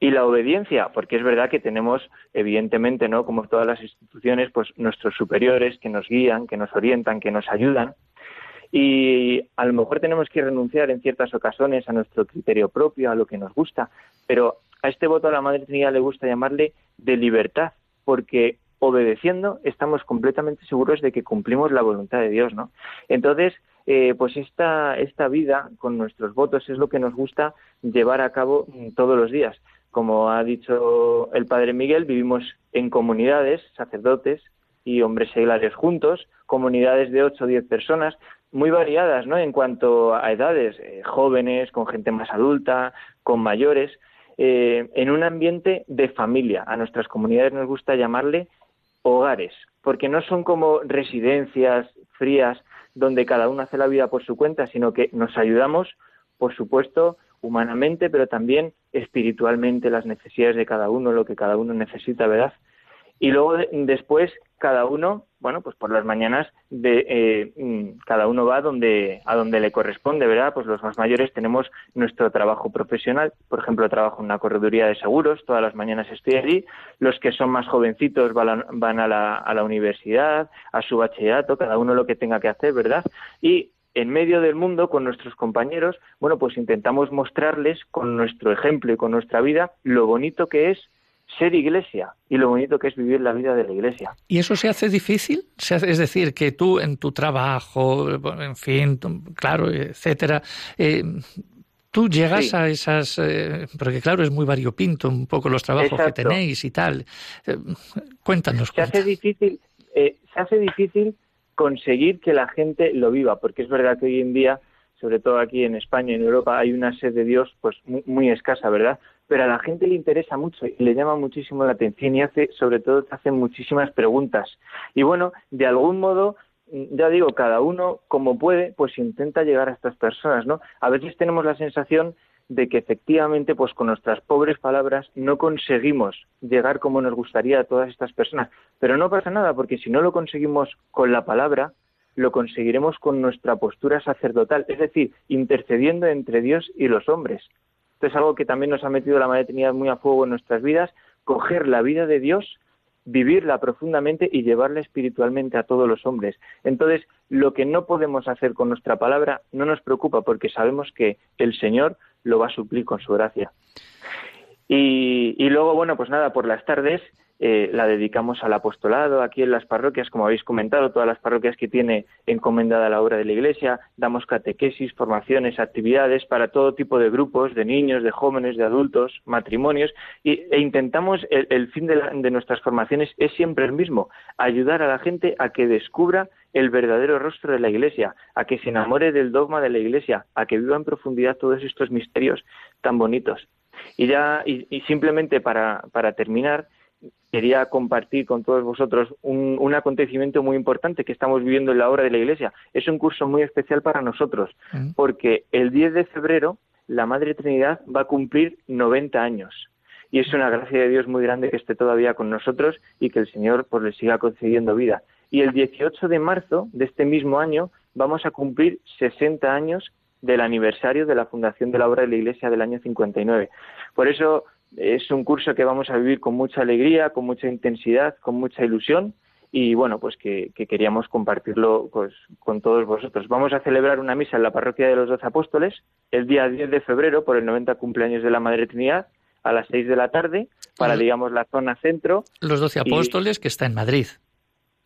Y la obediencia, porque es verdad que tenemos, evidentemente, ¿no? Como todas las instituciones, pues nuestros superiores que nos guían, que nos orientan, que nos ayudan. Y a lo mejor tenemos que renunciar en ciertas ocasiones a nuestro criterio propio, a lo que nos gusta, pero a este voto a la Madre Trinidad le gusta llamarle de libertad, porque obedeciendo estamos completamente seguros de que cumplimos la voluntad de Dios, ¿no? Entonces, eh, pues esta, esta vida con nuestros votos es lo que nos gusta llevar a cabo todos los días. Como ha dicho el Padre Miguel, vivimos en comunidades, sacerdotes y hombres seglares juntos, comunidades de ocho o diez personas, muy variadas, ¿no? En cuanto a edades, eh, jóvenes, con gente más adulta, con mayores, eh, en un ambiente de familia. A nuestras comunidades nos gusta llamarle hogares, porque no son como residencias frías donde cada uno hace la vida por su cuenta, sino que nos ayudamos, por supuesto, humanamente, pero también espiritualmente, las necesidades de cada uno, lo que cada uno necesita, ¿verdad? Y luego después cada uno, bueno, pues por las mañanas de, eh, mm, cada uno va donde, a donde le corresponde, ¿verdad? Pues los más mayores tenemos nuestro trabajo profesional, por ejemplo, trabajo en una correduría de seguros, todas las mañanas estoy allí, los que son más jovencitos van, van a, la, a la universidad, a su bachillerato, cada uno lo que tenga que hacer, ¿verdad? Y en medio del mundo con nuestros compañeros, bueno, pues intentamos mostrarles con nuestro ejemplo y con nuestra vida lo bonito que es ser iglesia y lo bonito que es vivir la vida de la iglesia. ¿Y eso se hace difícil? Es decir, que tú en tu trabajo, en fin, claro, etcétera, eh, tú llegas a esas, eh, porque claro, es muy variopinto un poco los trabajos que tenéis y tal. Eh, cuéntanos. Se hace difícil, se hace difícil conseguir que la gente lo viva, porque es verdad que hoy en día sobre todo aquí en España y en Europa, hay una sed de Dios pues muy, escasa, ¿verdad? Pero a la gente le interesa mucho y le llama muchísimo la atención y hace, sobre todo, te hacen muchísimas preguntas. Y bueno, de algún modo, ya digo, cada uno como puede, pues intenta llegar a estas personas, ¿no? A veces tenemos la sensación de que efectivamente, pues con nuestras pobres palabras no conseguimos llegar como nos gustaría a todas estas personas. Pero no pasa nada, porque si no lo conseguimos con la palabra, lo conseguiremos con nuestra postura sacerdotal, es decir, intercediendo entre Dios y los hombres. Esto es algo que también nos ha metido la Madre Trinidad muy a fuego en nuestras vidas, coger la vida de Dios, vivirla profundamente y llevarla espiritualmente a todos los hombres. Entonces, lo que no podemos hacer con nuestra palabra no nos preocupa porque sabemos que el Señor lo va a suplir con su gracia. Y, luego, bueno, pues nada, por las tardes eh, la dedicamos al apostolado aquí en las parroquias, como habéis comentado, todas las parroquias que tiene encomendada la obra de la Iglesia, damos catequesis, formaciones, actividades para todo tipo de grupos, de niños, de jóvenes, de adultos, matrimonios, y, e intentamos, el, fin de, de nuestras formaciones es siempre el mismo, ayudar a la gente a que descubra el verdadero rostro de la Iglesia, a que se enamore del dogma de la Iglesia, a que viva en profundidad todos estos misterios tan bonitos. Y ya, y, simplemente para, para terminar, quería compartir con todos vosotros un, un, acontecimiento muy importante que estamos viviendo en la obra de la Iglesia. Es un curso muy especial para nosotros, mm. porque el 10 de febrero la Madre Trinidad va a cumplir 90 años. Y es una gracia de Dios muy grande que esté todavía con nosotros y que el Señor pues, le siga concediendo vida. Y el 18 de marzo de este mismo año vamos a cumplir 60 años del aniversario de la fundación de la obra de la Iglesia del año 59. Por eso es un curso que vamos a vivir con mucha alegría, con mucha intensidad, con mucha ilusión y bueno, pues que, queríamos compartirlo pues, con todos vosotros. Vamos a celebrar una misa en la parroquia de los Doce Apóstoles el día 10 de febrero por el 90 cumpleaños de la Madre Trinidad a las 6 de la tarde para, digamos, la zona centro. Los Doce Apóstoles que está en Madrid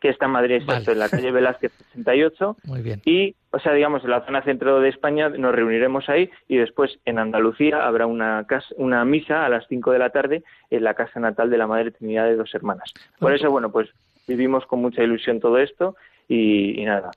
que está en Madrid, exacto, en la calle Velázquez 68. Muy bien. Y, o sea, digamos, en la zona centro de España nos reuniremos ahí y después en Andalucía habrá una, una misa a las 5 de la tarde en la casa natal de la Madre Trinidad de Dos Hermanas. Por eso, bueno, pues vivimos con mucha ilusión todo esto y nada,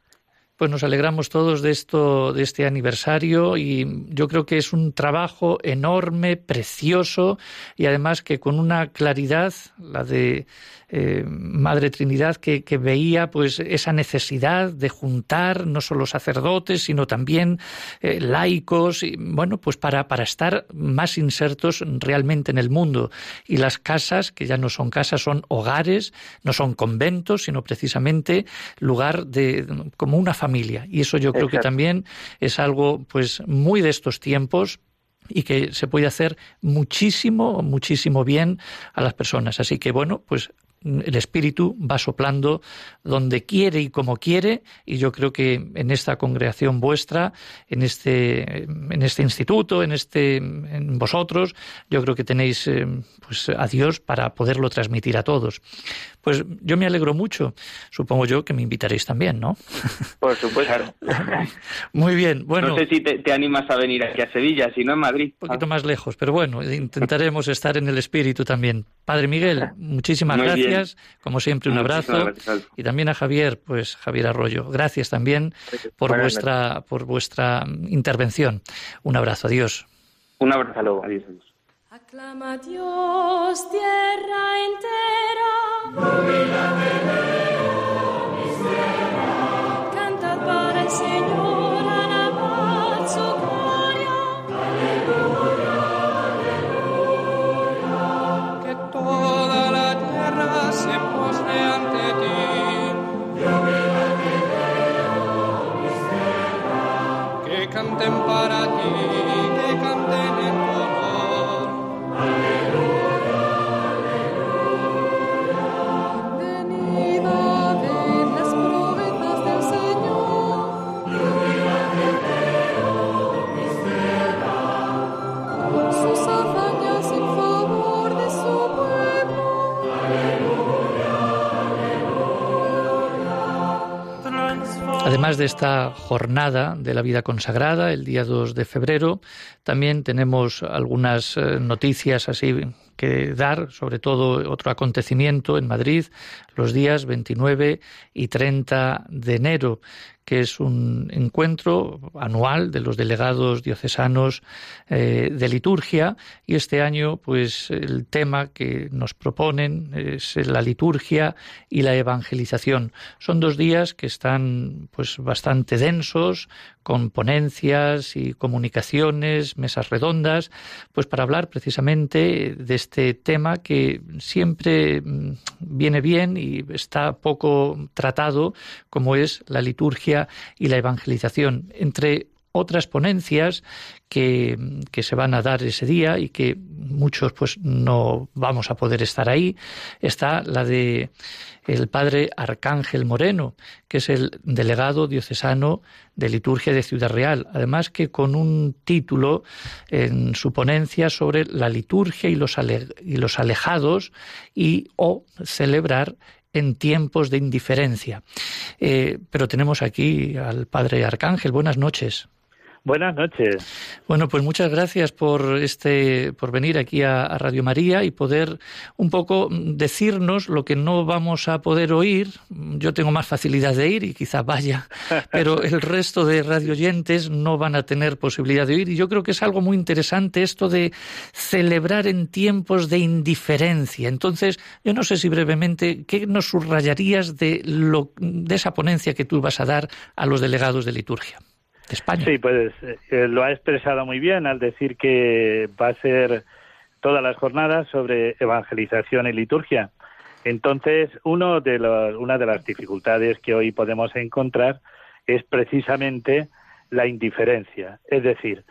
pues nos alegramos todos de esto, de este aniversario y yo creo que es un trabajo enorme, precioso y además que con una claridad, la de eh, Madre Trinidad, que, veía pues esa necesidad de juntar no solo sacerdotes, sino también eh, laicos, y, bueno, pues para, para estar más insertos realmente en el mundo. Y las casas, que ya no son casas, son hogares, no son conventos, sino precisamente lugar de como una familia y eso yo creo que también es algo pues muy de estos tiempos y que se puede hacer muchísimo, muchísimo bien a las personas. Así que bueno, pues el Espíritu va soplando donde quiere y como quiere, y yo creo que en esta congregación vuestra, en este, en este instituto, en este, en vosotros, yo creo que tenéis eh, pues a Dios para poderlo transmitir a todos. Pues yo me alegro mucho. Supongo yo que me invitaréis también, ¿no? Por supuesto. Muy bien. Bueno, no sé si te, animas a venir aquí a Sevilla, si no en Madrid. Un poquito más lejos, pero bueno, intentaremos estar en el espíritu también. Padre Miguel, muchísimas gracias. Como siempre, un abrazo. Y también a Javier, pues Javier Arroyo. Gracias también por vuestra, por vuestra intervención. Un abrazo. Adiós. Un abrazo. Adiós. Aclama Dios, tierra entera. canten para ti. Además de esta jornada de la vida consagrada, el día 2 de febrero, también tenemos algunas eh, noticias así que dar, sobre todo otro acontecimiento en Madrid, los días 29 y 30 de enero, que es un encuentro anual de los delegados diocesanos eh, de liturgia y este año pues el tema que nos proponen es la liturgia y la evangelización. Son dos días que están pues bastante densos con ponencias y comunicaciones, mesas redondas, pues para hablar precisamente de este tema que siempre mm, viene bien y está poco tratado como es la liturgia y la evangelización, entre otras ponencias que, se van a dar ese día y que muchos pues no vamos a poder estar ahí está la de el padre Arcángel Moreno que es el delegado diocesano de liturgia de Ciudad Real. Además que con un título en su ponencia sobre la liturgia y los, y los alejados y o celebrar en tiempos de indiferencia. Eh, pero tenemos aquí al Padre Arcángel. Buenas noches. Buenas noches. Bueno, pues muchas gracias por este, por venir aquí a, Radio María y poder un poco decirnos lo que no vamos a poder oír. Yo tengo más facilidad de ir y quizá vaya, pero el resto de radioyentes no van a tener posibilidad de oír. Y yo creo que es algo muy interesante esto de celebrar en tiempos de indiferencia. Entonces, yo no sé si brevemente, ¿qué nos subrayarías de, lo, de esa ponencia que tú vas a dar a los delegados de liturgia? Sí, pues eh, lo ha expresado muy bien al decir que va a ser todas las jornadas sobre evangelización y liturgia. Entonces, uno de una de las dificultades que hoy podemos encontrar es precisamente la indiferencia. Es decir,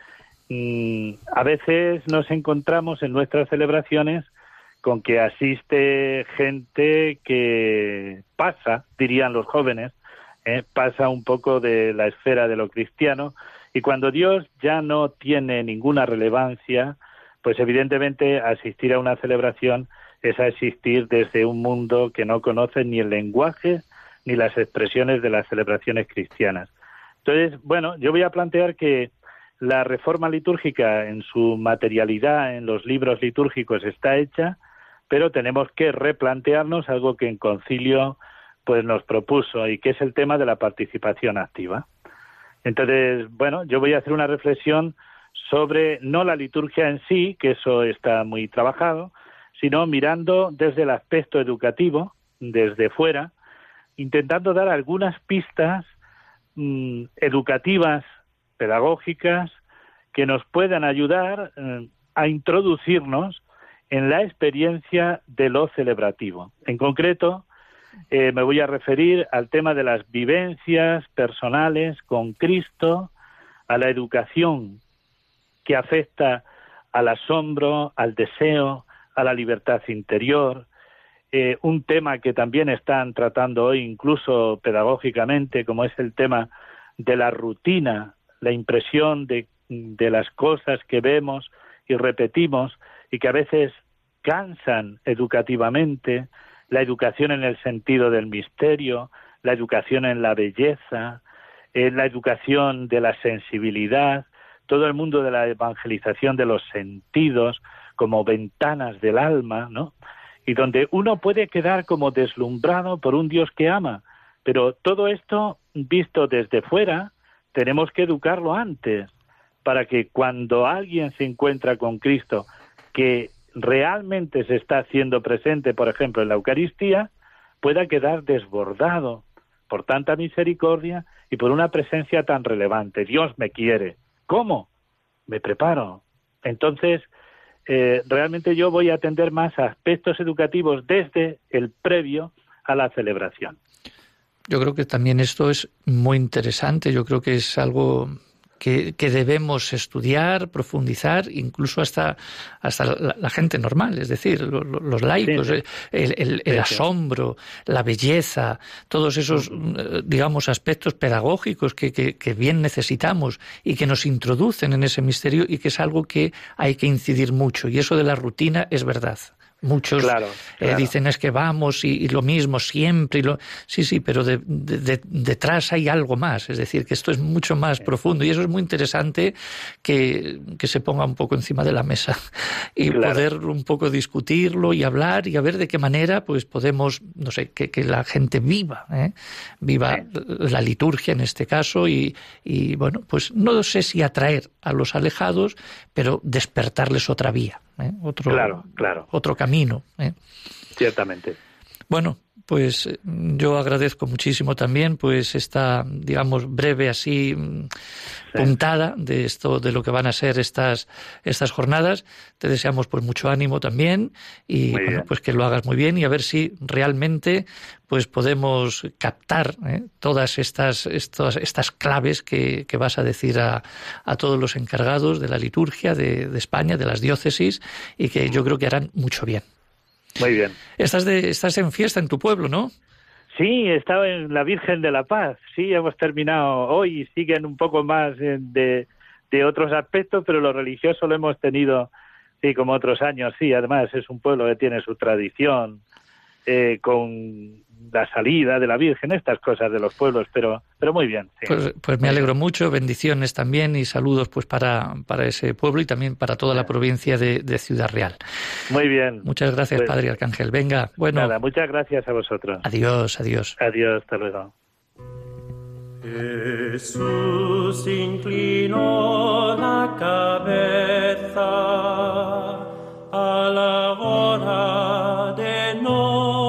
mm, a veces nos encontramos en nuestras celebraciones con que asiste gente que pasa, dirían los jóvenes, ¿eh? pasa un poco de la esfera de lo cristiano y cuando Dios ya no tiene ninguna relevancia, pues evidentemente asistir a una celebración es asistir desde un mundo que no conoce ni el lenguaje ni las expresiones de las celebraciones cristianas. Entonces, bueno, yo voy a plantear que la reforma litúrgica en su materialidad en los libros litúrgicos está hecha, pero tenemos que replantearnos algo que en concilio pues nos propuso y que es el tema de la participación activa. Entonces, bueno, yo voy a hacer una reflexión sobre no la liturgia en sí, que eso está muy trabajado, sino mirando desde el aspecto educativo, desde fuera, intentando dar algunas pistas mm, educativas, pedagógicas, que nos puedan ayudar eh, a introducirnos en la experiencia de lo celebrativo. En concreto, eh, me voy a referir al tema de las vivencias personales con Cristo, a la educación que afecta al asombro, al deseo, a la libertad interior, eh, un tema que también están tratando hoy incluso pedagógicamente, como es el tema de la rutina, la impresión de, de las cosas que vemos y repetimos y que a veces cansan educativamente, la educación en el sentido del misterio, la educación en la belleza, en la educación de la sensibilidad, todo el mundo de la evangelización de los sentidos como ventanas del alma, ¿no? Y donde uno puede quedar como deslumbrado por un Dios que ama, pero todo esto visto desde fuera, tenemos que educarlo antes, para que cuando alguien se encuentra con Cristo, que realmente se está haciendo presente, por ejemplo, en la Eucaristía, pueda quedar desbordado por tanta misericordia y por una presencia tan relevante. Dios me quiere. ¿Cómo? Me preparo. Entonces, eh, realmente yo voy a atender más a aspectos educativos desde el previo a la celebración. Yo creo que también esto es muy interesante. Yo creo que es algo que, debemos estudiar, profundizar, incluso hasta, hasta la, gente normal, es decir, los, laicos, el, asombro, la belleza, todos esos, eh, digamos, aspectos pedagógicos que, que, bien necesitamos y que nos introducen en ese misterio y que es algo que hay que incidir mucho. Y eso de la rutina es verdad. Muchos eh, dicen es que vamos y, lo mismo siempre. Y lo... Sí, sí, pero detrás hay algo más. Es decir, que esto es mucho más profundo y eso es muy interesante que, se ponga un poco encima de la mesa y poder un poco discutirlo y hablar y a ver de qué manera pues podemos, no sé, que, la gente viva, ¿eh? viva la liturgia en este caso y, y, bueno, pues no sé si atraer a los alejados, pero despertarles otra vía. ¿Eh? otro, claro, claro. otro camino. ¿eh? Ciertamente. Bueno, pues eh, yo agradezco muchísimo también pues esta digamos breve así mm, puntada de esto de lo que van a ser estas estas jornadas te deseamos pues mucho ánimo también y bueno, pues que lo hagas muy bien y a ver si realmente pues podemos captar ¿eh? todas estas, estas, estas claves que, que, vas a decir a, a, todos los encargados de la liturgia de, de España, de las diócesis, y que yo creo que harán mucho bien. Muy bien. Estás, de, estás en fiesta en tu pueblo, ¿no? Sí, estaba en la Virgen de la Paz. Sí, hemos terminado hoy siguen un poco más de, de otros aspectos, pero lo religioso lo hemos tenido, sí, como otros años. Sí, además es un pueblo que tiene su tradición eh, con la salida de la Virgen, estas cosas de los pueblos, pero, pero muy bien. Pues, pues, me alegro mucho, bendiciones también y saludos pues para, para ese pueblo y también para toda la provincia de, Ciudad Real. Muy bien. Muchas gracias, pues Padre Arcángel. Venga, bueno. Nada, muchas gracias a vosotros. Adiós, adiós. Adiós, hasta luego. Jesús inclinó la cabeza a la hora de nona.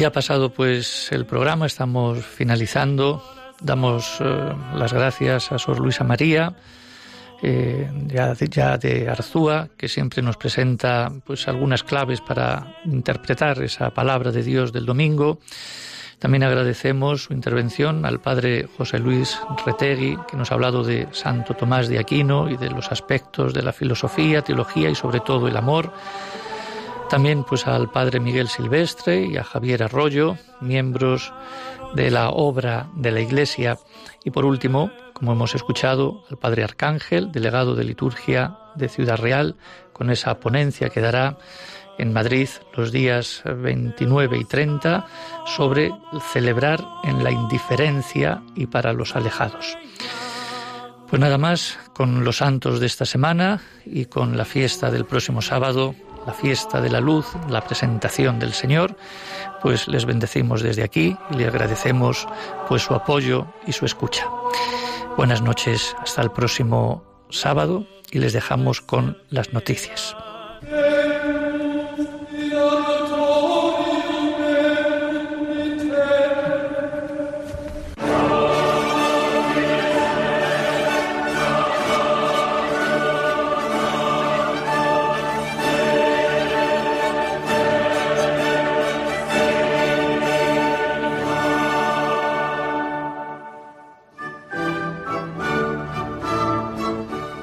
Y ha pasado pues el programa, estamos finalizando. Damos eh, las gracias a Sor Luisa María, eh, ya, ya, de Arzúa, que siempre nos presenta pues algunas claves para interpretar esa palabra de Dios del domingo. También agradecemos su intervención al padre José Luis Retegui, que nos ha hablado de Santo Tomás de Aquino y de los aspectos de la filosofía, teología y sobre todo el amor. También pues al padre Miguel Silvestre y a Javier Arroyo, miembros de la obra de la Iglesia. Y por último, como hemos escuchado, al padre Arcángel, delegado de liturgia de Ciudad Real, con esa ponencia que dará en Madrid los días 29 y 30 sobre celebrar en la indiferencia y para los alejados. Pues nada más, con los santos de esta semana y con la fiesta del próximo sábado, la fiesta de la luz, la presentación del Señor, pues les bendecimos desde aquí y le agradecemos pues su apoyo y su escucha. Buenas noches, hasta el próximo sábado y les dejamos con las noticias.